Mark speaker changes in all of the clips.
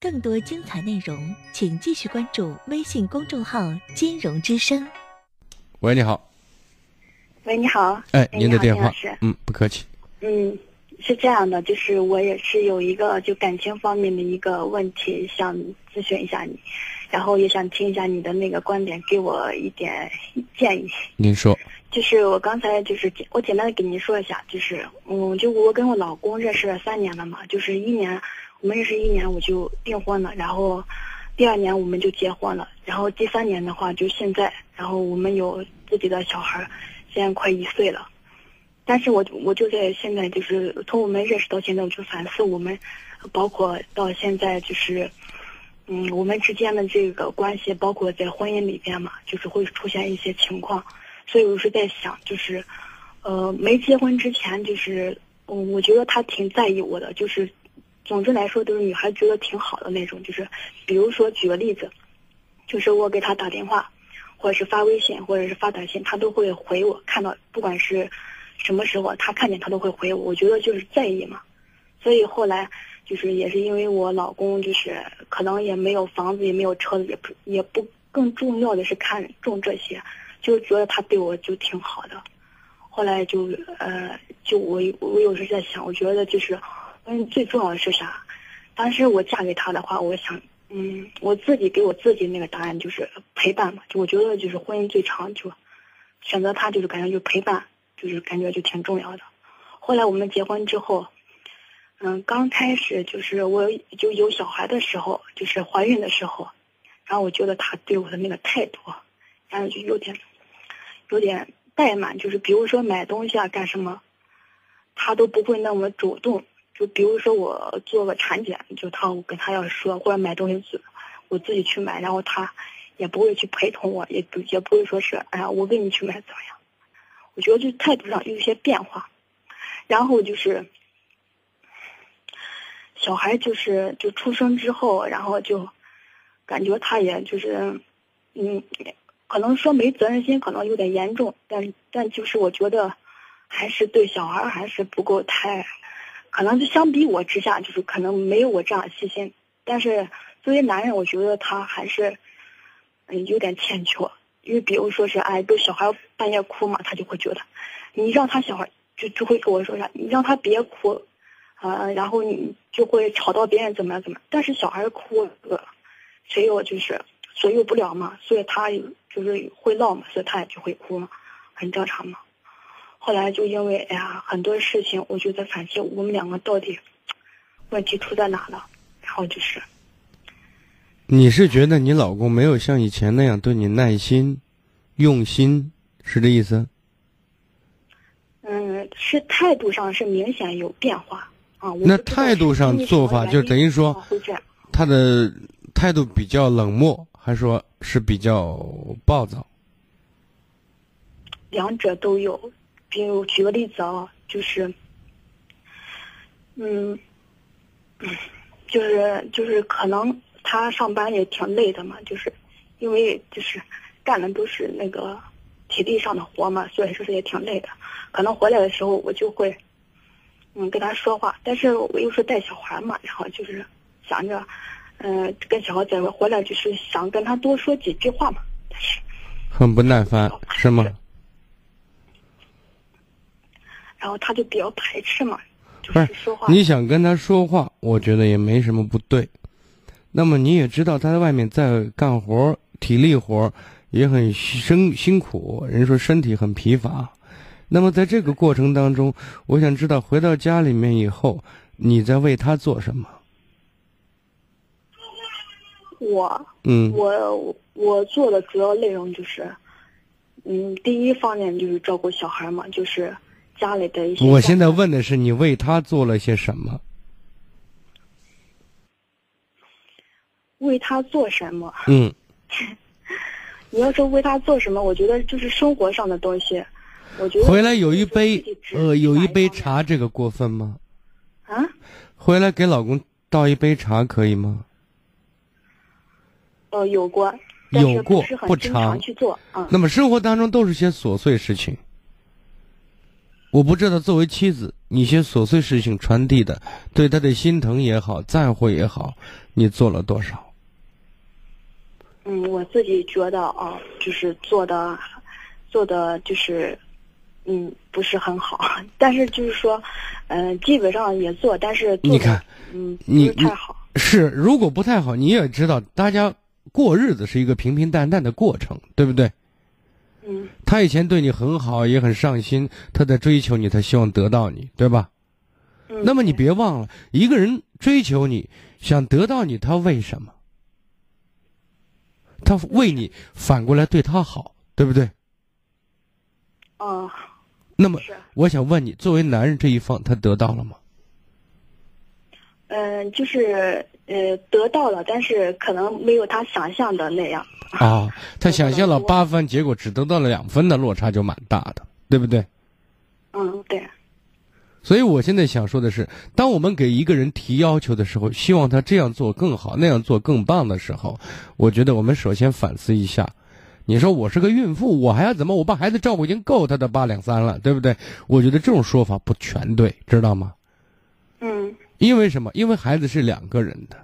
Speaker 1: 更多精彩内容，请继续关注微信公众号“金融之声”。
Speaker 2: 喂，你好。
Speaker 3: 喂，你好。
Speaker 2: 哎，您的电话。嗯，不客气。
Speaker 3: 嗯，是这样的，就是我也是有一个就感情方面的一个问题，想咨询一下你，然后也想听一下你的那个观点，给我一点建议。
Speaker 2: 您说。
Speaker 3: 就是我刚才就是我简单的给您说一下，就是嗯，就我跟我老公认识了三年了嘛，就是一年我们认识一年我就订婚了，然后第二年我们就结婚了，然后第三年的话就现在，然后我们有自己的小孩，现在快一岁了，但是我我就在现在就是从我们认识到现在，我就反思我们，包括到现在就是嗯我们之间的这个关系，包括在婚姻里边嘛，就是会出现一些情况。所以我是在想，就是，呃，没结婚之前，就是，我，我觉得他挺在意我的，就是，总之来说，都是女孩觉得挺好的那种，就是，比如说举个例子，就是我给他打电话，或者是发微信，或者是发短信，他都会回我，看到不管是什么时候，他看见他都会回我，我觉得就是在意嘛。所以后来就是也是因为我老公就是可能也没有房子，也没有车子，也不也不更重要的是看重这些。就觉得他对我就挺好的，后来就呃，就我我有时在想，我觉得就是，嗯，最重要的是啥？当时我嫁给他的话，我想，嗯，我自己给我自己那个答案就是陪伴嘛。就我觉得就是婚姻最长就，选择他就是感觉就陪伴，就是感觉就挺重要的。后来我们结婚之后，嗯，刚开始就是我就有小孩的时候，就是怀孕的时候，然后我觉得他对我的那个态度，然后就有点。有点怠慢，就是比如说买东西啊，干什么，他都不会那么主动。就比如说我做个产检，就他我跟他要说，或者买东西，我自己去买，然后他也不会去陪同我，也不也不会说是，哎呀，我跟你去买怎么样？我觉得就态度上有一些变化。然后就是小孩，就是就出生之后，然后就感觉他也就是，嗯。可能说没责任心，可能有点严重，但但就是我觉得，还是对小孩还是不够太，可能就相比我之下，就是可能没有我这样细心。但是作为男人，我觉得他还是，嗯，有点欠缺。因为比如说是哎，都小孩半夜哭嘛，他就会觉得，你让他小孩就就会跟我说啥，你让他别哭，呃，然后你就会吵到别人怎么样怎么样。但是小孩哭，谁又就是左右不了嘛，所以他。就是会闹嘛，所以他也就会哭嘛，很正常嘛。后来就因为哎呀很多事情，我就在反思我们两个到底问题出在哪了。然后就是，
Speaker 2: 你是觉得你老公没有像以前那样对你耐心、用心，是这意思？
Speaker 3: 嗯，是态度上是明显有变化啊。
Speaker 2: 那态度上做法就等于说，他的态度比较冷漠。还说是比较暴躁，
Speaker 3: 两者都有。比如举个例子啊，就是，嗯，就是就是可能他上班也挺累的嘛，就是因为就是干的都是那个体力上的活嘛，所以说是也挺累的。可能回来的时候我就会，嗯，跟他说话，但是我又是带小孩嘛，然后就是想着。嗯，跟小孩在一回来就是想跟他多说几句话嘛，但是
Speaker 2: 很不耐烦，是吗？
Speaker 3: 然后他就比较排斥嘛，就是说话。
Speaker 2: 你想跟他说话，我觉得也没什么不对。那么你也知道他在外面在干活，体力活也很辛辛苦，人说身体很疲乏。那么在这个过程当中，我想知道回到家里面以后，你在为他做什么？
Speaker 3: 我，嗯，我我做的主要内容就是，嗯，第一方面就是照顾小孩嘛，就是家里的一些。
Speaker 2: 我现在问的是你为他做了些什么？
Speaker 3: 为他做什么？
Speaker 2: 嗯，
Speaker 3: 你要说为他做什么，我觉得就是生活上的东西。我觉得
Speaker 2: 回来有一杯呃，有一杯茶，这个过分吗？
Speaker 3: 啊？
Speaker 2: 回来给老公倒一杯茶可以吗？
Speaker 3: 呃，有过，
Speaker 2: 有过
Speaker 3: 不
Speaker 2: 常
Speaker 3: 去做啊。
Speaker 2: 那么生活当中都是些琐碎事情。我不知道作为妻子，你一些琐碎事情传递的，对他的心疼也好，在乎也好，你做了多少？
Speaker 3: 嗯，我自己觉得啊，就是做的，做的就是，嗯，不是很好。但是就是说，嗯、基本上也做，但是
Speaker 2: 你看，
Speaker 3: 嗯，不
Speaker 2: 你
Speaker 3: 是太好。
Speaker 2: 是，如果不太好，你也知道，大家过日子是一个平平淡淡的过程，对不对？
Speaker 3: 嗯
Speaker 2: 他以前对你很好，也很上心，他在追求你，他希望得到你，对吧？
Speaker 3: 嗯。
Speaker 2: 那么你别忘了，一个人追求你，想得到你，他为什么？他为你反过来对他好，对不对？
Speaker 3: 哦，
Speaker 2: 那么，我想问你，作为男人这一方，他得到了吗？
Speaker 3: 嗯、就是呃得到了，但是可能没有他想象的那样。
Speaker 2: 啊，他想象
Speaker 3: 了
Speaker 2: 八分，结果只得到了两分的落差就蛮大的，对不对？
Speaker 3: 嗯，对，
Speaker 2: 所以我现在想说的是，当我们给一个人提要求的时候，希望他这样做更好，那样做更棒的时候，我觉得我们首先反思一下。你说我是个孕妇，我还要怎么？我把孩子照顾已经够他的八两三了，对不对？我觉得这种说法不全对，知道吗？
Speaker 3: 嗯
Speaker 2: 因为什么？因为孩子是两个人的，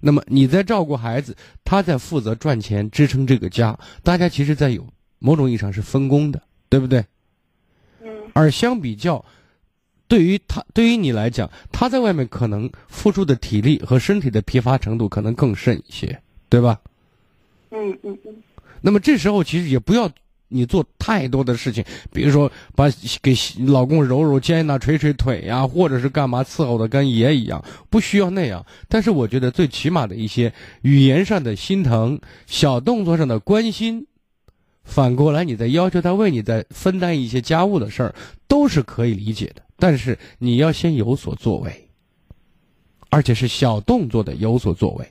Speaker 2: 那么你在照顾孩子，他在负责赚钱支撑这个家，大家其实在有某种意义上是分工的，对不对？
Speaker 3: 嗯
Speaker 2: 而相比较，对于他，对于你来讲，他在外面可能付出的体力和身体的疲乏程度可能更甚一些，对吧？
Speaker 3: 嗯嗯嗯
Speaker 2: 那么这时候其实也不要你做太多的事情，比如说把给老公揉揉肩呐、捶捶腿呀、或者是干嘛伺候的跟爷一样，不需要那样。但是我觉得最起码的一些语言上的心疼、小动作上的关心，反过来你再要求他为你再分担一些家务的事儿，都是可以理解的。但是你要先有所作为，而且是小动作的有所作为。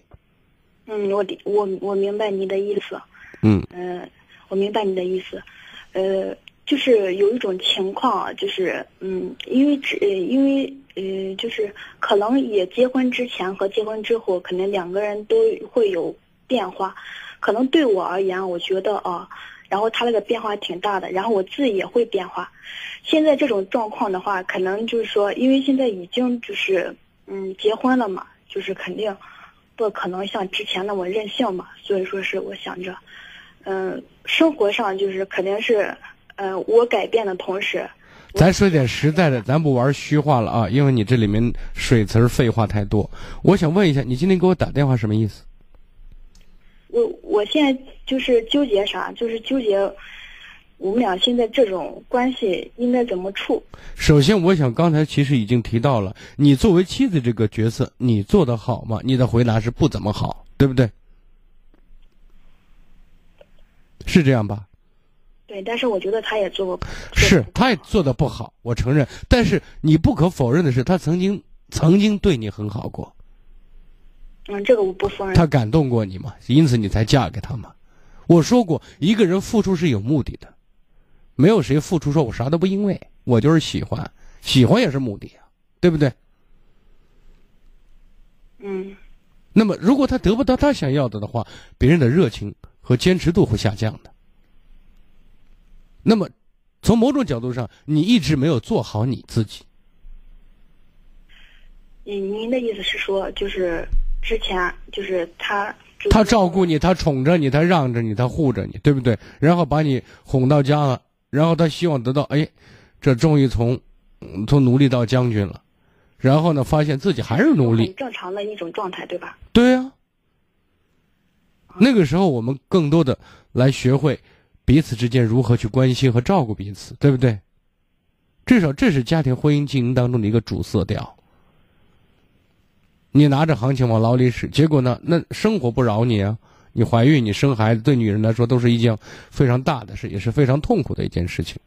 Speaker 3: 嗯，我理我我明白你的意思。
Speaker 2: 嗯
Speaker 3: 嗯、我明白你的意思，呃，就是有一种情况啊，就是嗯，因为只因为呃，就是可能也结婚之前和结婚之后，可能两个人都会有变化。可能对我而言，我觉得啊，然后他那个变化挺大的，然后我自己也会变化。现在这种状况的话，可能就是说，因为现在已经就是嗯结婚了嘛，就是肯定不可能像之前那么任性嘛，所以说是我想着。嗯，生活上就是肯定是，呃，我改变的同时，
Speaker 2: 咱说点实在的，咱不玩虚话了啊，因为你这里面水词儿废话太多。我想问一下，你今天给我打电话什么意思？
Speaker 3: 我我现在就是纠结啥，就是纠结我们俩现在这种关系应该怎么处。
Speaker 2: 首先，我想刚才其实已经提到了，你作为妻子这个角色，你做的好吗？你的回答是不怎么好，对不对？是这样吧？
Speaker 3: 对，但是我觉得他也做过，
Speaker 2: 是，他也做的不好，我承认。但是你不可否认的是，他曾经曾经对你很好过，
Speaker 3: 嗯，这个我不否认。
Speaker 2: 他感动过你嘛，因此你才嫁给他嘛。我说过，一个人付出是有目的的，没有谁付出说我啥都不因为，我就是喜欢，喜欢也是目的啊，对不对？
Speaker 3: 嗯
Speaker 2: 那么，如果他得不到他想要的的话，别人的热情和坚持度会下降的。那么，从某种角度上，你一直没有做好你自己。
Speaker 3: 您您的意思是说，就是之前就是他，就是
Speaker 2: 他照顾你，他宠着你，他让着你，他护着你，对不对？然后把你哄到家了，然后他希望得到，哎，这终于从嗯从奴隶到将军了，然后呢，发现自己还是奴隶，
Speaker 3: 正常的一种状态，对吧？
Speaker 2: 对呀、那个时候，我们更多的来学会彼此之间如何去关心和照顾彼此，对不对？至少这是家庭婚姻经营当中的一个主色调。你拿着行情往牢里使，结果呢，那生活不饶你啊！你怀孕，你生孩子，对女人来说都是一件非常大的事，也是非常痛苦的一件事情。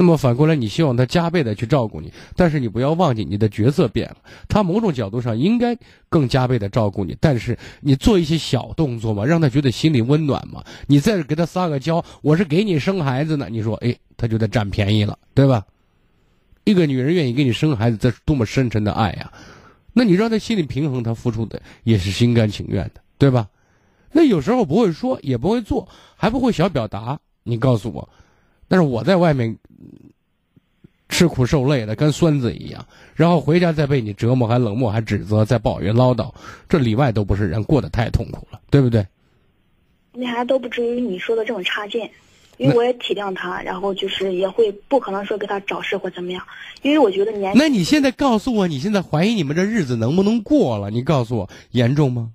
Speaker 2: 那么反过来，你希望他加倍的去照顾你，但是你不要忘记你的角色变了，他某种角度上应该更加倍的照顾你，但是你做一些小动作嘛，让他觉得心里温暖嘛。你再给他撒个娇，我是给你生孩子呢，你说，哎，他就得占便宜了，对吧？一个女人愿意给你生孩子，这是多么深沉的爱呀！那你让他心里平衡，他付出的也是心甘情愿的，对吧？那有时候不会说，也不会做，还不会小表达，你告诉我。但是我在外面，吃苦受累的，跟孙子一样，然后回家再被你折磨，还冷漠，还指责，再抱怨唠叨，这里外都不是人，过得太痛苦了，对不对？
Speaker 3: 那还都不至于你说的这种差劲，因为我也体谅他，然后就是也会不可能说给他找事或怎么样，因为我觉得年。
Speaker 2: 那你现在告诉我，你现在怀疑你们这日子能不能过了？你告诉我，严重吗？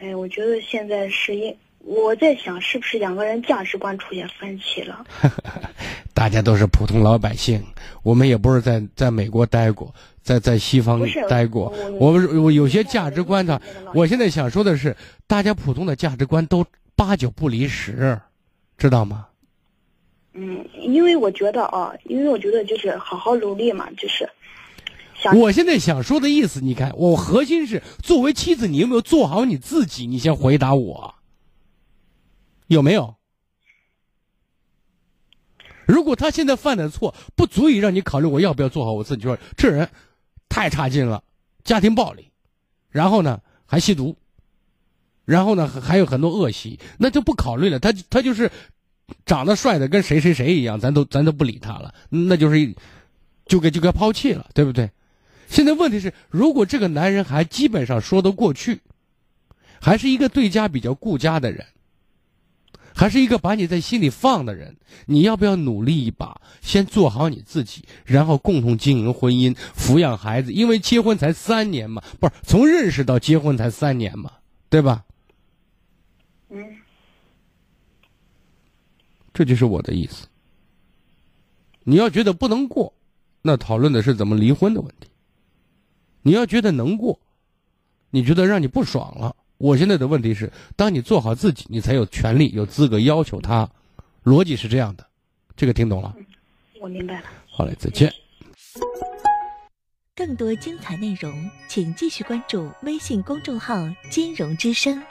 Speaker 3: 哎，我觉得现在是因。我在想，是不是两个人价值观出现分歧了？
Speaker 2: 大家都是普通老百姓，我们也不是在在美国待过，在在西方待过。我我有些价值观呢，我现在想说的是，大家普通的价值观都八九不离十，知道吗？
Speaker 3: 嗯，因为我觉得啊，因为我觉得就是好好努力嘛，就是。
Speaker 2: 我现在想说的意思，你看，我核心是作为妻子，你有没有做好你自己？你先回答我。有没有？如果他现在犯的错不足以让你考虑我要不要做好我自己，就说这人太差劲了，家庭暴力，然后呢还吸毒，然后呢还有很多恶习，那就不考虑了。他他就是长得帅的跟谁谁谁一样，咱都咱都不理他了，那就是就该就该抛弃了，对不对？现在问题是，如果这个男人还基本上说得过去，还是一个对家比较顾家的人。还是一个把你在心里放的人，你要不要努力一把，先做好你自己，然后共同经营婚姻，抚养孩子？因为结婚才三年嘛，不是从认识到结婚才三年嘛，对吧？
Speaker 3: 嗯，
Speaker 2: 这就是我的意思。你要觉得不能过，那讨论的是怎么离婚的问题；你要觉得能过，你觉得让你不爽了。我现在的问题是：当你做好自己，你才有权利、有资格要求他。逻辑是这样的，这个听懂了？
Speaker 3: 我明白了。
Speaker 2: 好嘞，再见。
Speaker 1: 更多精彩内容，请继续关注微信公众号“金融之声”。